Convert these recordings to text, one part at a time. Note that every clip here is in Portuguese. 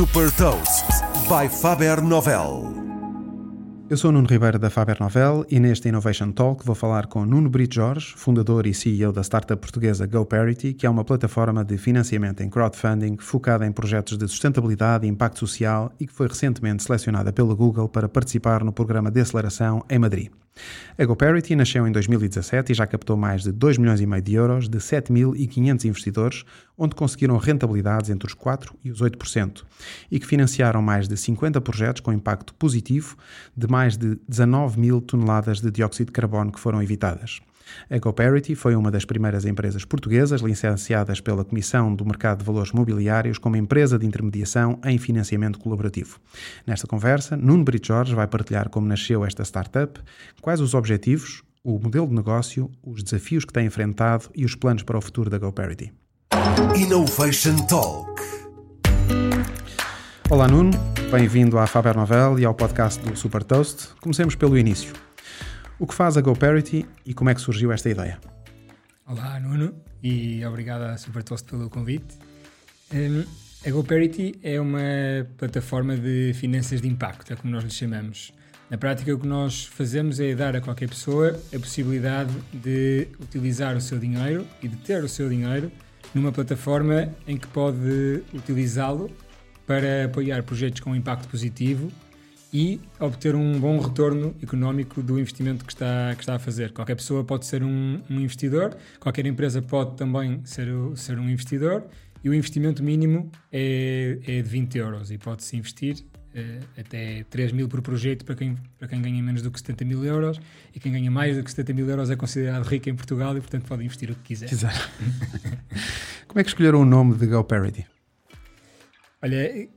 Super Toast by Faber Novel. Eu sou Nuno Ribeiro da Faber Novel e neste Innovation Talk vou falar com Nuno Brito Jorge, fundador e CEO da startup portuguesa GoParity, que é uma plataforma de financiamento em crowdfunding focada em projetos de sustentabilidade e impacto social e que foi recentemente selecionada pela Google para participar no programa de aceleração em Madrid. A GoParity nasceu em 2017 e já captou mais de 2 milhões e meio de euros de 7.500 investidores, onde conseguiram rentabilidades entre os 4% e os 8%, e que financiaram mais de 50 projetos com impacto positivo de mais de 19 mil toneladas de dióxido de carbono que foram evitadas. A GoParity foi uma das primeiras empresas portuguesas licenciadas pela Comissão do Mercado de Valores Mobiliários como empresa de intermediação em financiamento colaborativo. Nesta conversa, Nuno Brito Jorge vai partilhar como nasceu esta startup, quais os objetivos, o modelo de negócio, os desafios que tem enfrentado e os planos para o futuro da GoParity. Innovation Talk. Olá Nuno, bem-vindo à Faber Novel e ao podcast do Super Toast. Comecemos pelo início. O que faz a GoParity e como é que surgiu esta ideia? Olá, Nuno, e obrigado à Supertoast pelo convite. Um, a GoParity é uma plataforma de finanças de impacto, é como nós lhe chamamos. Na prática, o que nós fazemos é dar a qualquer pessoa a possibilidade de utilizar o seu dinheiro e de ter o seu dinheiro numa plataforma em que pode utilizá-lo para apoiar projetos com impacto positivo e obter um bom retorno económico do investimento que está, que está a fazer. Qualquer pessoa pode ser um, um investidor, qualquer empresa pode também ser, ser um investidor e o investimento mínimo é, é de 20 euros e pode-se investir uh, até 3 mil por projeto para quem, para quem ganha menos do que 70 mil euros e quem ganha mais do que 70 mil euros é considerado rico em Portugal e portanto pode investir o que quiser. Exato. Como é que escolheram o nome de GoParity? Olha,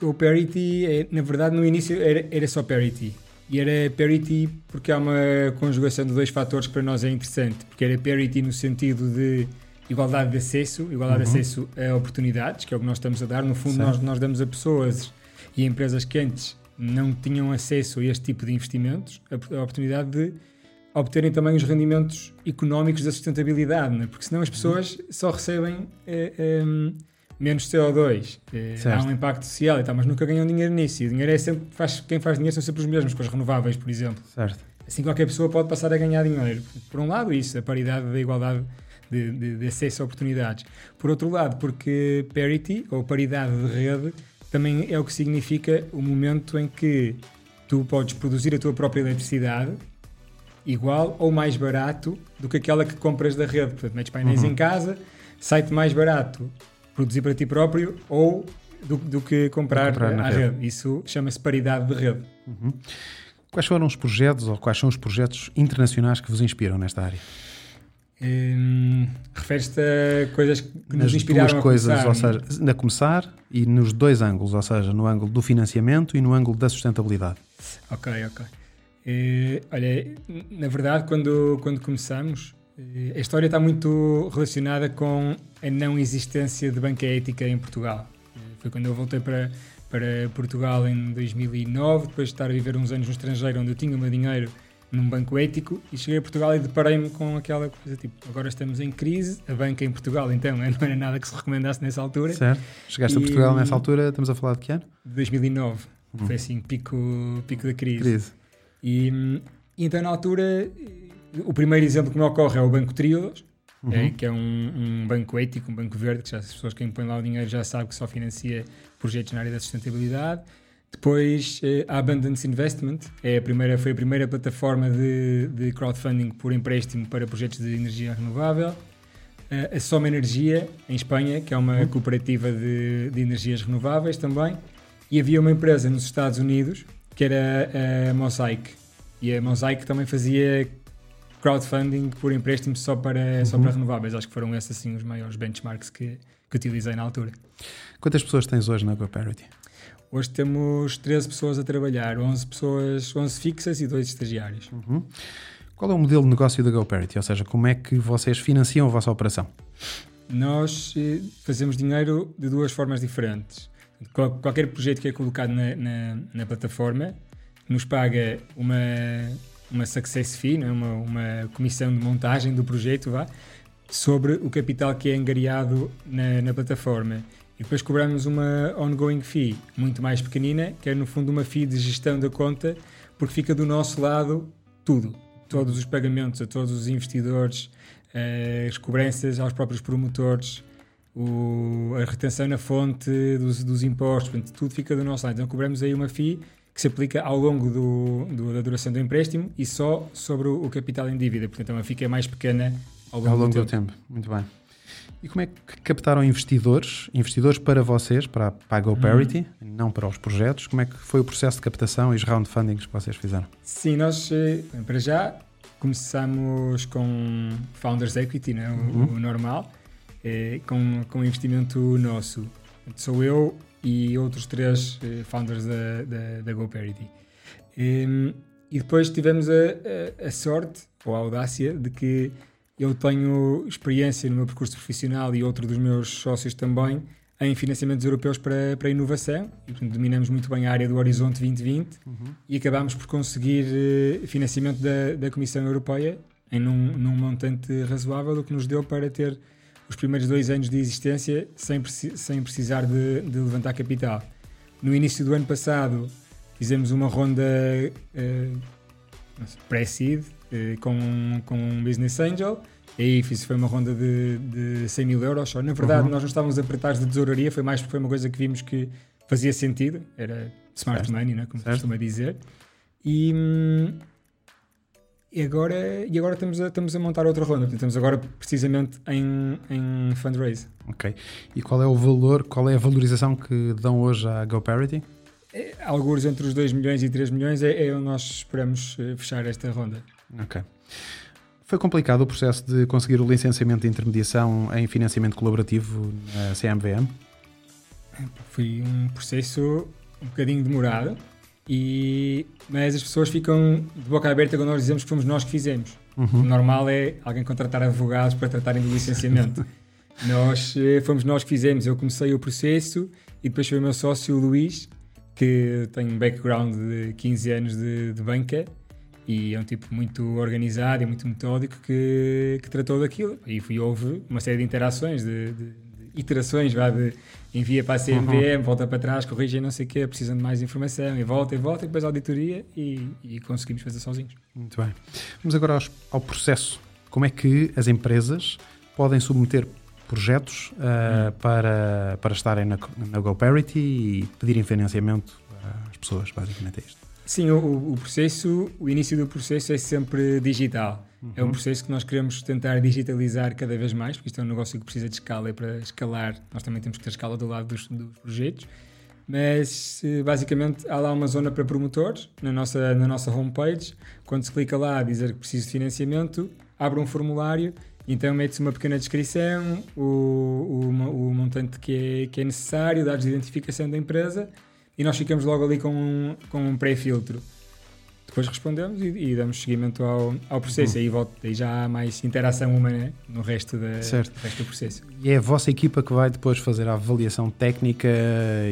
GoParity, é, na verdade, no início era, era só parity. E era parity porque há uma conjugação de dois fatores que para nós é interessante. Porque era parity no sentido de igualdade de acesso, igualdade uhum. de acesso a oportunidades, que é o que nós estamos a dar. No fundo, nós, nós damos a pessoas e a empresas que antes não tinham acesso a este tipo de investimentos a, a oportunidade de obterem também os rendimentos económicos da sustentabilidade, né? porque senão as pessoas só recebem. Eh, eh, menos CO2, eh, há um impacto social e tal, mas nunca ganham dinheiro nisso. E o dinheiro é sempre, faz, quem faz dinheiro são sempre os mesmos, com as renováveis, por exemplo. Certo. Assim qualquer pessoa pode passar a ganhar dinheiro. Por um lado, isso, a paridade da igualdade de, de, de, acesso a oportunidades. Por outro lado, porque parity, ou paridade de rede, também é o que significa o momento em que tu podes produzir a tua própria eletricidade igual ou mais barato do que aquela que compras da rede. Portanto, metes painéis uhum. em casa, sai-te mais barato produzir para ti próprio ou do, do que comprar, comprar à rede. rede. Isso chama-se paridade de rede. Uhum. Quais foram os projetos ou quais são os projetos internacionais que vos inspiram nesta área? Hum, Refere-te a coisas que Nas nos inspiraram duas coisas, a começar, ou seja, a começar e nos dois ângulos, ou seja, no ângulo do financiamento e no ângulo da sustentabilidade. Ok, ok. Uh, olha, na verdade, quando, quando começamos, a história está muito relacionada com a não existência de banca ética em Portugal. Foi quando eu voltei para, para Portugal em 2009, depois de estar a viver uns anos no estrangeiro, onde eu tinha o meu dinheiro num banco ético, e cheguei a Portugal e deparei-me com aquela coisa tipo: agora estamos em crise, a banca em Portugal, então não era nada que se recomendasse nessa altura. Certo. Chegaste e, a Portugal nessa altura, estamos a falar de que ano? 2009. Hum. Foi assim, pico, pico da crise. crise. E, e então, na altura, o primeiro exemplo que me ocorre é o Banco Triodos, uhum. é, que é um, um, banco ético, um banco verde, que já, as pessoas que põem lá o dinheiro já sabem que só financia projetos na área da sustentabilidade. Depois, eh, a Abundance Investment é a primeira, foi a primeira plataforma de, de crowdfunding por empréstimo para projetos de energia renovável. Uh, a Soma Energia, em Espanha, que é uma uhum. cooperativa de, de energias renováveis também. E havia uma empresa nos Estados Unidos, que era a Mosaic. E a Mosaic também fazia crowdfunding por empréstimo só para, uhum. só para renováveis. Acho que foram esses assim, os maiores benchmarks que, que utilizei na altura. Quantas pessoas tens hoje na GoParity? Hoje temos 13 pessoas a trabalhar, 11 pessoas, 11 fixas e 2 estagiários. Uhum. Qual é o modelo de negócio da GoParity? Ou seja, como é que vocês financiam a vossa operação? Nós eh, fazemos dinheiro de duas formas diferentes. Qualquer projeto que é colocado na, na, na plataforma nos paga uma, uma success fee, não é? uma, uma comissão de montagem do projeto, vá, sobre o capital que é angariado na, na plataforma. E depois cobramos uma ongoing fee muito mais pequenina, que é no fundo uma fee de gestão da conta, porque fica do nosso lado tudo. Todos os pagamentos a todos os investidores, eh, as cobranças aos próprios promotores, o, a retenção na fonte dos, dos impostos, portanto, tudo fica do nosso lado. Então cobramos aí uma FII que se aplica ao longo do, do, da duração do empréstimo e só sobre o, o capital em dívida. Portanto, é que é mais pequena ao longo, ao longo do, do tempo. tempo. Muito bem. E como é que captaram investidores? Investidores para vocês, para, para a GoParity, uhum. não para os projetos. Como é que foi o processo de captação e os round fundings que vocês fizeram? Sim, nós, eh, para já, começamos com Founders Equity, né? o, uhum. o normal, eh, com, com investimento nosso. Sou eu e outros três eh, founders da, da, da GoParity. Um, e depois tivemos a, a, a, sorte, ou a audácia, de que eu tenho experiência no meu percurso profissional e outro dos meus sócios também em financiamentos europeus para, para inovação e portanto, dominamos muito bem a área do Horizonte 2020 uhum. e acabámos por conseguir uh, financiamento da, da Comissão Europeia em num, num montante razoável, o que nos deu para ter os primeiros dois anos de existência sem, sem precisar de, de levantar capital. No início do ano passado fizemos uma ronda uh, pré-seed uh, com, com um business angel e aí fiz, foi uma ronda de, de 100 mil euros só. Na verdade, uhum. nós não estávamos a apertar de tesouraria, foi mais porque foi uma coisa que vimos que fazia sentido, era smart certo. money, né, como certo. costuma dizer. E, hum, e agora, e agora estamos, a, estamos a montar outra ronda. Estamos agora precisamente em, em fundraise. Ok. E qual é o valor, qual é a valorização que dão hoje à GoParity? É, alguns entre os 2 milhões e 3 milhões é, é onde nós esperamos eh, fechar esta ronda. Ok. Foi complicado o processo de conseguir o licenciamento de intermediação em financiamento colaborativo na CMVM? Foi um processo um bocadinho demorado e, mas as pessoas ficam de boca aberta quando nós dizemos que fomos nós que fizemos. Uhum. O normal é alguém contratar advogados para tratarem do licenciamento. nós eh, fomos nós que fizemos. Eu comecei o processo e depois foi o meu sócio Luís, que tem um background de 15 anos de, de banca e é um tipo muito organizado e muito metódico que, que tratou daquilo. E fui, houve uma série de interações, de, de iterações, vá, de envia para a CMVM, uhum. volta para trás, corrige não sei o quê, precisando de mais informação, e volta e volta, e depois auditoria e, e conseguimos fazer sozinhos. Muito bem. Vamos agora aos, ao processo. Como é que as empresas podem submeter projetos uh, para, para estarem na, na GoParity e pedirem financiamento às pessoas, basicamente é isto? Sim, o, o processo, o início do processo é sempre digital. Uhum. É um processo que nós queremos tentar digitalizar cada vez mais, porque isto é um negócio que precisa de escala e para escalar nós também temos que ter escala do lado dos, dos projetos. Mas basicamente há lá uma zona para promotores na nossa, na nossa homepage. Quando se clica lá a dizer que precisa de financiamento, abre um formulário, então mete-se uma pequena descrição, o, o, o montante que é, que é necessário, dados de identificação da empresa e nós ficamos logo ali com um, com um pré-filtro. Depois respondemos e, e, damos seguimento ao, ao processo. Uhum. Aí, volta, aí já há mais interação humana no resto, da, certo. resto do processo. E é a vossa equipa que vai depois fazer a avaliação técnica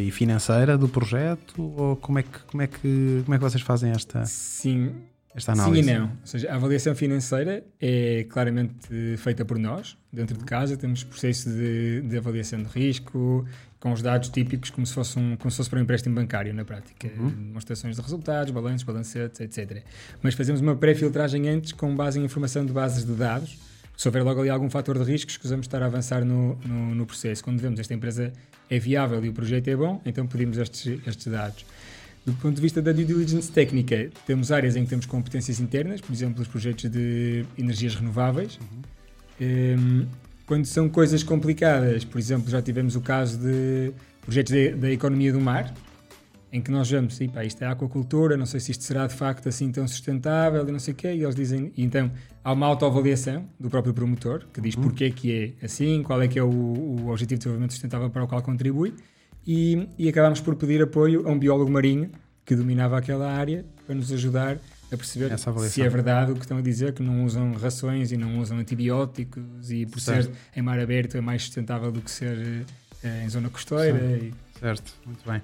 e financeira do projeto? Ou como é que, como é que, como é que vocês fazem esta, Sim. esta análise? Sim e não. Ou seja, a avaliação financeira é claramente feita por nós, dentro de casa. Temos processo de, de avaliação de risco, com os dados típicos como se fosse, um, como se fosse para um empréstimo bancário na prática. Uhum. Demonstrações de resultados, balanços, balancetes, etc. Mas fazemos uma pré-filtragem antes com base em informação de bases de dados. Se houver logo ali algum fator de risco, escusamos estar a avançar no, no, no, processo. Quando vemos esta empresa é viável e o projeto é bom, então pedimos estes, estes dados. Do ponto de vista da due diligence técnica, temos áreas em que temos competências internas, por exemplo, os projetos de energias renováveis. Uhum. Um, quando são coisas complicadas, por exemplo, já tivemos o caso de projetos da economia do mar, em que nós vemos, pá, isto é aquacultura, não sei se isto será de facto assim tão sustentável e não sei o quê, e eles dizem, e então há uma autoavaliação do próprio promotor, que diz uhum. porque é que é assim, qual é que é o, o, objetivo de desenvolvimento sustentável para o qual contribui, e, e acabamos por pedir apoio a um biólogo marinho que dominava aquela área para nos ajudar a perceber se é verdade o que estão a dizer, que não usam rações e não usam antibióticos e por certo. ser em mar aberto é mais sustentável do que ser uh, em zona costeira. E... Certo, muito bem.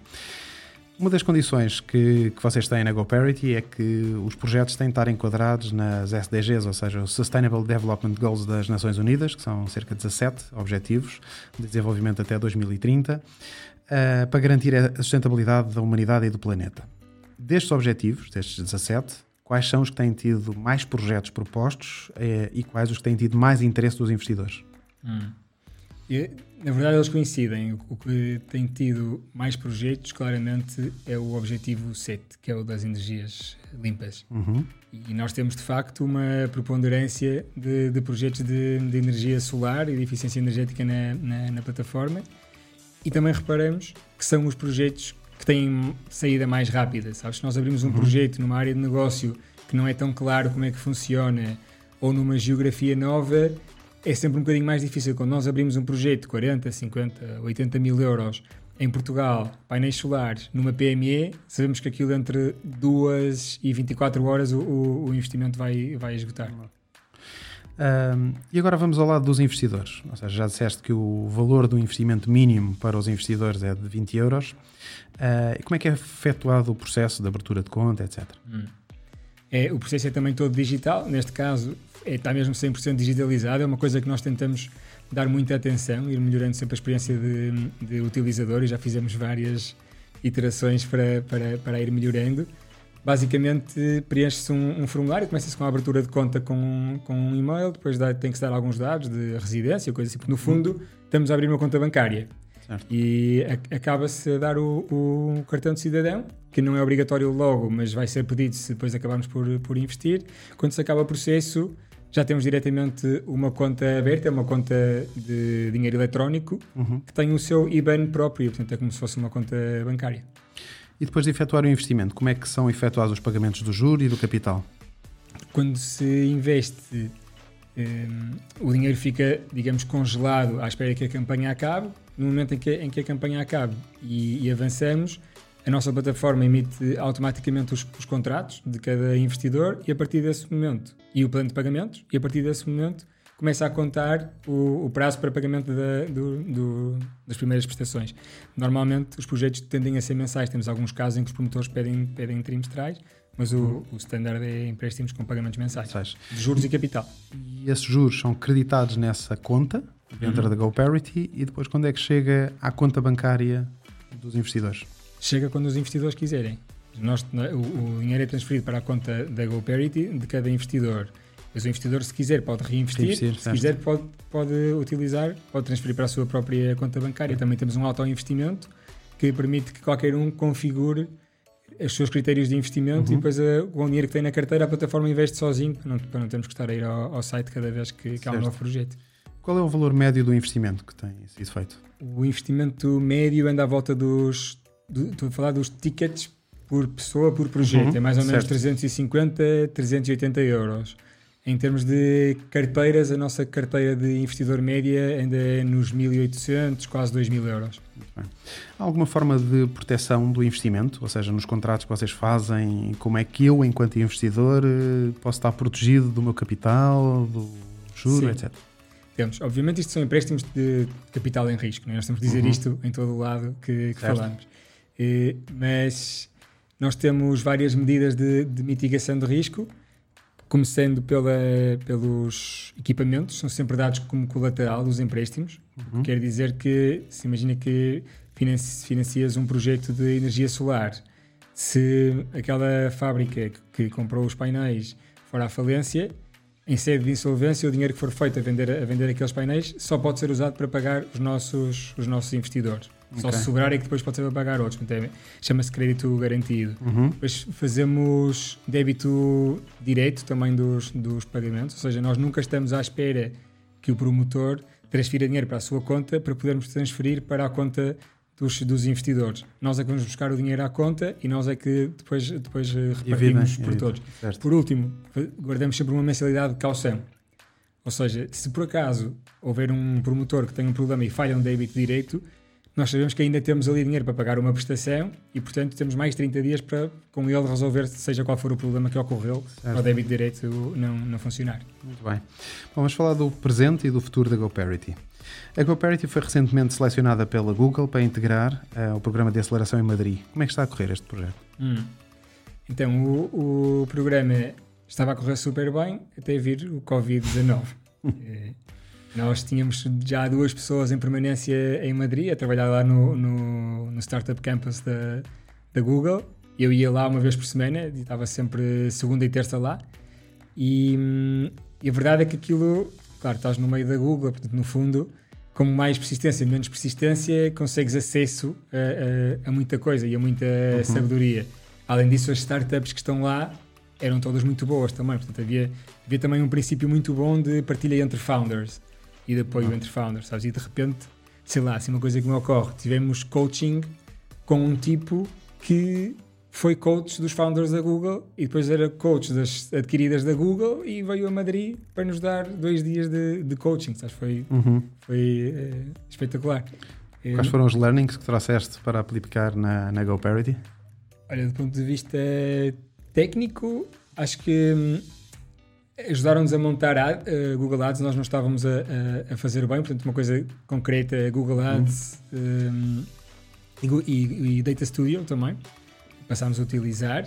Uma das condições que, que vocês têm na GoParity é que os projetos têm de estar enquadrados nas SDGs, ou seja, os Sustainable Development Goals das Nações Unidas, que são cerca de 17 objetivos de desenvolvimento até 2030, uh, eh, para garantir a sustentabilidade da humanidade e do planeta. Destes objetivos, destes 17, quais são os que têm tido mais projetos propostos uh, e quais os que têm tido mais interesse dos investidores? Hum. E, na verdade, eles coincidem. O que tem tido mais projetos, claramente, é o objetivo 7, que é o das energias limpas. Uhum. E nós temos, de facto, uma preponderância de, de projetos de, de, energia solar e de eficiência energética na, na, na, plataforma. E também reparamos que são os projetos que têm saída mais rápida. Sabes? Se nós abrimos um uhum. projeto numa área de negócio que não é tão claro como é que funciona ou numa geografia nova, é sempre um bocadinho mais difícil. Quando nós abrimos um projeto de 40, 50, 80 mil euros em Portugal, painéis solares, numa PME, sabemos que aquilo entre 2 e 24 horas o, o, o investimento vai, vai esgotar. Um, e agora vamos ao lado dos investidores. Ou seja, já disseste que o valor do investimento mínimo para os investidores é de 20 euros. Uh, como é que é efetuado o processo de abertura de conta, etc? Hum. É, o processo é também todo digital. Neste caso, é, está mesmo 100% digitalizado, é uma coisa que nós tentamos dar muita atenção, ir melhorando sempre a experiência de, de utilizador e já fizemos várias iterações para, para, para ir melhorando. Basicamente, preenche-se um, um, formulário, começa-se com a abertura de conta com, com um e-mail, depois dá, tem que se dar alguns dados de residência, coisa assim, porque no fundo estamos a abrir uma conta bancária. Certo. E acaba-se a dar o, o, cartão de cidadão, que não é obrigatório logo, mas vai ser pedido se depois acabarmos por, por investir. Quando se acaba o processo, já temos diretamente uma conta aberta, é uma conta de dinheiro eletrónico uhum. que tem o seu IBAN próprio, portanto é como se fosse uma conta bancária. E depois de efetuar o investimento, como é que são efetuados os pagamentos do juro e do capital? Quando se investe, um, o dinheiro fica, digamos, congelado à espera que a campanha acabe. No momento em que, em que a campanha acabe e, e avançamos, a nossa plataforma emite automaticamente os, os, contratos de cada investidor e a partir desse momento, e o plano de pagamentos, e a partir desse momento começa a contar o, o prazo para pagamento da, do, do, das primeiras prestações. Normalmente os projetos tendem a ser mensais, temos alguns casos em que os promotores pedem, pedem trimestrais, mas o, o standard é empréstimos com pagamentos mensais, mensais, de juros e capital. E esses juros são creditados nessa conta, dentro uhum. da GoParity, e depois quando é que chega à conta bancária dos investidores? chega quando os investidores quiserem. Nós, o, o, dinheiro é transferido para a conta da GoParity de cada investidor. Mas o investidor, se quiser, pode reinvestir, reinvestir se certo. quiser, pode, pode utilizar, pode transferir para a sua própria conta bancária. Também temos um auto-investimento que permite que qualquer um configure os seus critérios de investimento uhum. e depois a, com o dinheiro que tem na carteira a plataforma investe sozinho para não, para não termos que estar a ir ao, ao site cada vez que, que há um novo projeto. Qual é o valor médio do investimento que tem sido feito? O investimento médio anda à volta dos estou a falar dos tickets por pessoa por projeto, uhum, é mais ou menos certo. 350, 380 euros. Em termos de carteiras, a nossa carteira de investidor média ainda é nos 1.800, quase 2.000 euros. Há alguma forma de proteção do investimento? Ou seja, nos contratos que vocês fazem, como é que eu, enquanto investidor, eh, posso estar protegido do meu capital, do juro, Sim. etc? Temos. Obviamente, isto são empréstimos de capital em risco. É? Nós temos de dizer uhum. isto em todo o lado que, que falamos. Eh, mas nós temos várias medidas de, de mitigação de risco, começando pela, pelos equipamentos, são sempre dados como colateral dos empréstimos. Uhum. Quer dizer que, se imagina que financias um projeto de energia solar, se aquela fábrica que comprou os painéis for à falência, em sede de insolvência, o dinheiro que for feito a vender, a vender aqueles painéis só pode ser usado para pagar os nossos, os nossos investidores. Só se sobrar é que depois pode ser para pagar outros. É, chama-se crédito garantido. Uhum. Depois fazemos débito direito também dos, dos pagamentos, ou seja, nós nunca estamos à espera que o promotor transfira dinheiro para a sua conta para podermos transferir para a conta dos, dos investidores. Nós é que vamos buscar o dinheiro à conta e nós é que depois, depois eh, repartimos por todos. Certo. Por último, guardamos sempre uma mensalidade de caução. Ou seja, se por acaso houver um promotor que tem um problema e falha um débito direito, nós sabemos que ainda temos ali dinheiro para pagar uma prestação e, portanto, temos mais 30 dias para com ele resolver, seja qual for o problema que ocorreu, certo. o débito direito não, não funcionar. Muito bem. Bom, vamos falar do presente e do futuro da GoParity. A GoParity foi recentemente selecionada pela Google para integrar uh, o programa de aceleração em Madrid. Como é que está a correr este projeto? Hum. Então, o, o, programa estava a correr super bem até vir o Covid-19. Nós tínhamos já duas pessoas em permanência em Madrid a trabalhar lá no, no, no Startup Campus da, da Google. Eu ia lá uma vez por semana e estava sempre segunda e terça lá. E, e a verdade é que aquilo, claro, estás no meio da Google, portanto, no fundo, como mais persistência, menos persistência, consegues acesso a, a, a muita coisa e a muita uhum. sabedoria. Além disso, as startups que estão lá eram todas muito boas também. Portanto, havia, havia também um princípio muito bom de partilha entre founders e de apoio entre founders, sabes? E de repente, sei lá, assim, uma coisa que me ocorre, tivemos coaching com um tipo que foi coach dos founders da Google e depois era coach das adquiridas da Google e veio a Madrid para nos dar dois dias de, de coaching. Sabes? Foi, uhum. foi é, espetacular. Quais foram os learnings que trouxeste para aplicar na, na GoParity? Olha, do ponto de vista técnico, acho que hum, ajudaram-nos a montar a, uh, Google Ads, nós não estávamos a, a, a, fazer bem, portanto, uma coisa concreta é Google Ads uhum. um, e, e Data Studio também passámos a utilizar.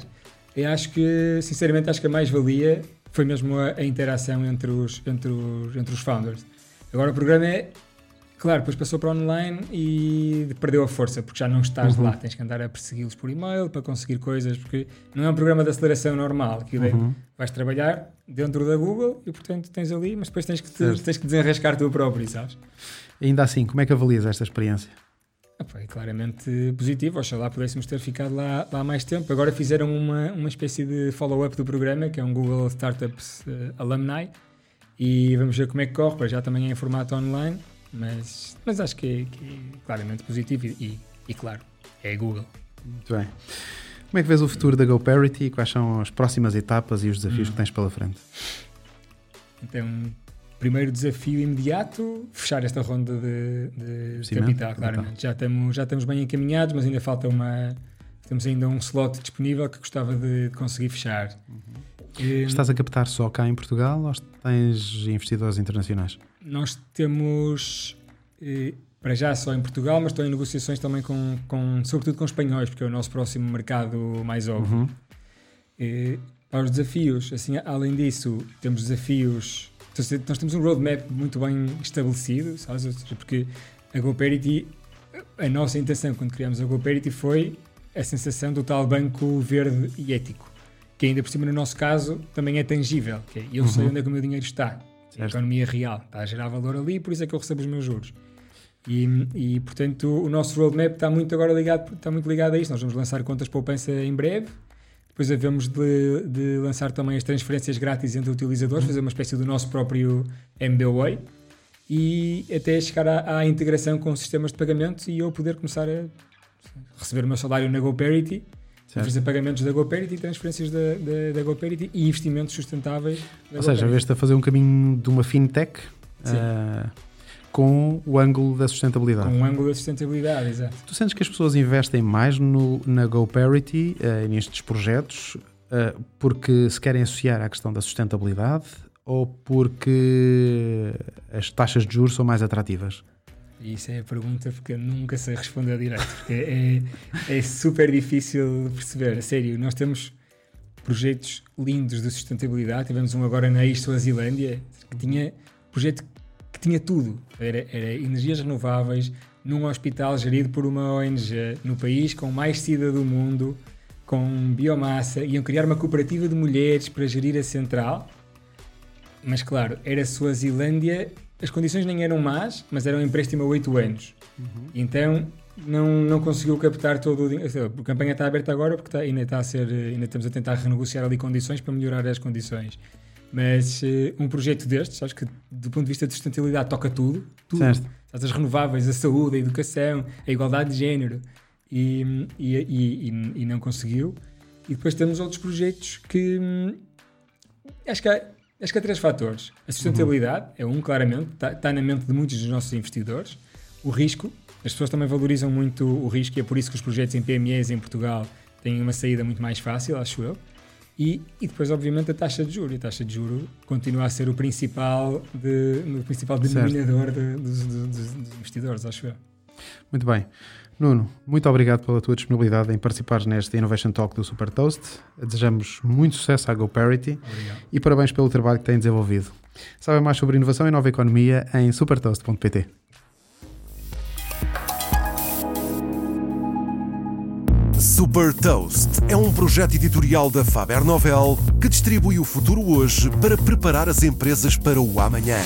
E acho que, sinceramente, acho que a mais-valia foi mesmo a, a, interação entre os, entre, os, entre os founders. Agora o programa é, claro, depois passou para online e perdeu a força, porque já não estás uhum. lá, tens que andar a persegui-los por e-mail para conseguir coisas, porque não é um programa de aceleração normal, que é, uhum. vais trabalhar dentro da Google e, portanto, tens ali, mas depois tens que, te, tens que desenrascar tu próprio, sabes? Ainda assim, como é que avalias esta experiência? Foi claramente positivo, oxalá pudéssemos ter ficado lá, lá mais tempo. Agora fizeram uma, uma espécie de follow-up do programa, que é um Google Startups uh, Alumni, e vamos ver como é que corre, já também é em formato online, mas, mas acho que é, que é claramente positivo e, e, claro, é Google. Muito bem. Como é que vês o futuro da GoParity e quais são as próximas etapas e os desafios hum. que tens pela frente? Então, primeiro desafio imediato, fechar esta ronda de, de capital, claramente. Já estamos, já estamos bem encaminhados, mas ainda falta uma. Temos ainda um slot disponível que gostava de conseguir fechar. Uhum. Estás a captar só cá em Portugal ou tens investidores internacionais? Nós temos, eh, para já só em Portugal, mas estou em negociações também com, com sobretudo com espanhóis, porque é o nosso próximo mercado mais óbvio. Uhum. E, para os desafios, assim, além disso, temos desafios nós temos um roadmap muito bem estabelecido, sabes? Porque a GoParity, a nossa intenção quando criamos a GoParity foi a sensação do tal banco verde e ético, que ainda por cima no nosso caso também é tangível, que é, eu uhum. sei onde é que o meu dinheiro está, certo. a economia real, está a gerar valor ali, por isso é que eu recebo os meus juros. E, e portanto o nosso roadmap está muito agora ligado, está muito ligado a isto. Nós vamos lançar contas poupança em breve, depois havemos de, de, lançar também as transferências grátis entre utilizadores, fazer uma espécie do nosso próprio MBWay e até chegar à, à integração com sistemas de pagamento e eu poder começar a receber o meu salário na GoParity, fazer pagamentos da GoParity, transferências da, da, da GoParity e investimentos sustentáveis. Ou seja, vês-te a fazer um caminho de uma fintech. Uh, com o ângulo da sustentabilidade. Com o ângulo da sustentabilidade, exato. Tu sentes que as pessoas investem mais no, na GoParity, uh, nestes projetos, uh, porque se querem associar à questão da sustentabilidade ou porque as taxas de juros são mais atrativas? Isso é a pergunta porque eu nunca sei responder direito. Porque é, é super difícil perceber. A sério, nós temos projetos lindos de sustentabilidade. Tivemos um agora na Isto Azilândia que tinha projeto que tinha tudo. Era, era energias renováveis, num hospital gerido por uma ONG, no país com mais SIDA do mundo, com biomassa, iam criar uma cooperativa de mulheres para gerir a central. Mas claro, era Suazilândia, as condições nem eram más, mas era um empréstimo a 8 anos. Uhum. Então não, não conseguiu captar todo o dinheiro. A campanha está aberta agora porque está, ainda, está a ser, ainda estamos a tentar renegociar ali condições para melhorar as condições. Mas uh, um projeto destes, acho que do ponto de vista de sustentabilidade toca tudo, tudo. Certo. As renováveis, a saúde, a educação, a igualdade de género e, e, e, e não conseguiu. E depois temos outros projetos que hum, acho que há, acho que há três fatores. A sustentabilidade uhum. é um, claramente, está, está na mente de muitos dos nossos investidores. O risco, as pessoas também valorizam muito o risco e é por isso que os projetos em PMEs em Portugal têm uma saída muito mais fácil, acho eu. E, e depois, obviamente, a taxa de juros. A taxa de juros continua a ser o principal, de, o principal denominador de, dos, dos, dos investidores, acho eu. Muito bem. Nuno, muito obrigado pela tua disponibilidade em participares neste Innovation Talk do Super Toast. Desejamos muito sucesso à GoParity Obrigado. e parabéns pelo trabalho que têm desenvolvido. Sabe mais sobre inovação e nova economia em supertoast.pt. Super Toast é um projeto editorial da Faber Novel que distribui o futuro hoje para preparar as empresas para o amanhã.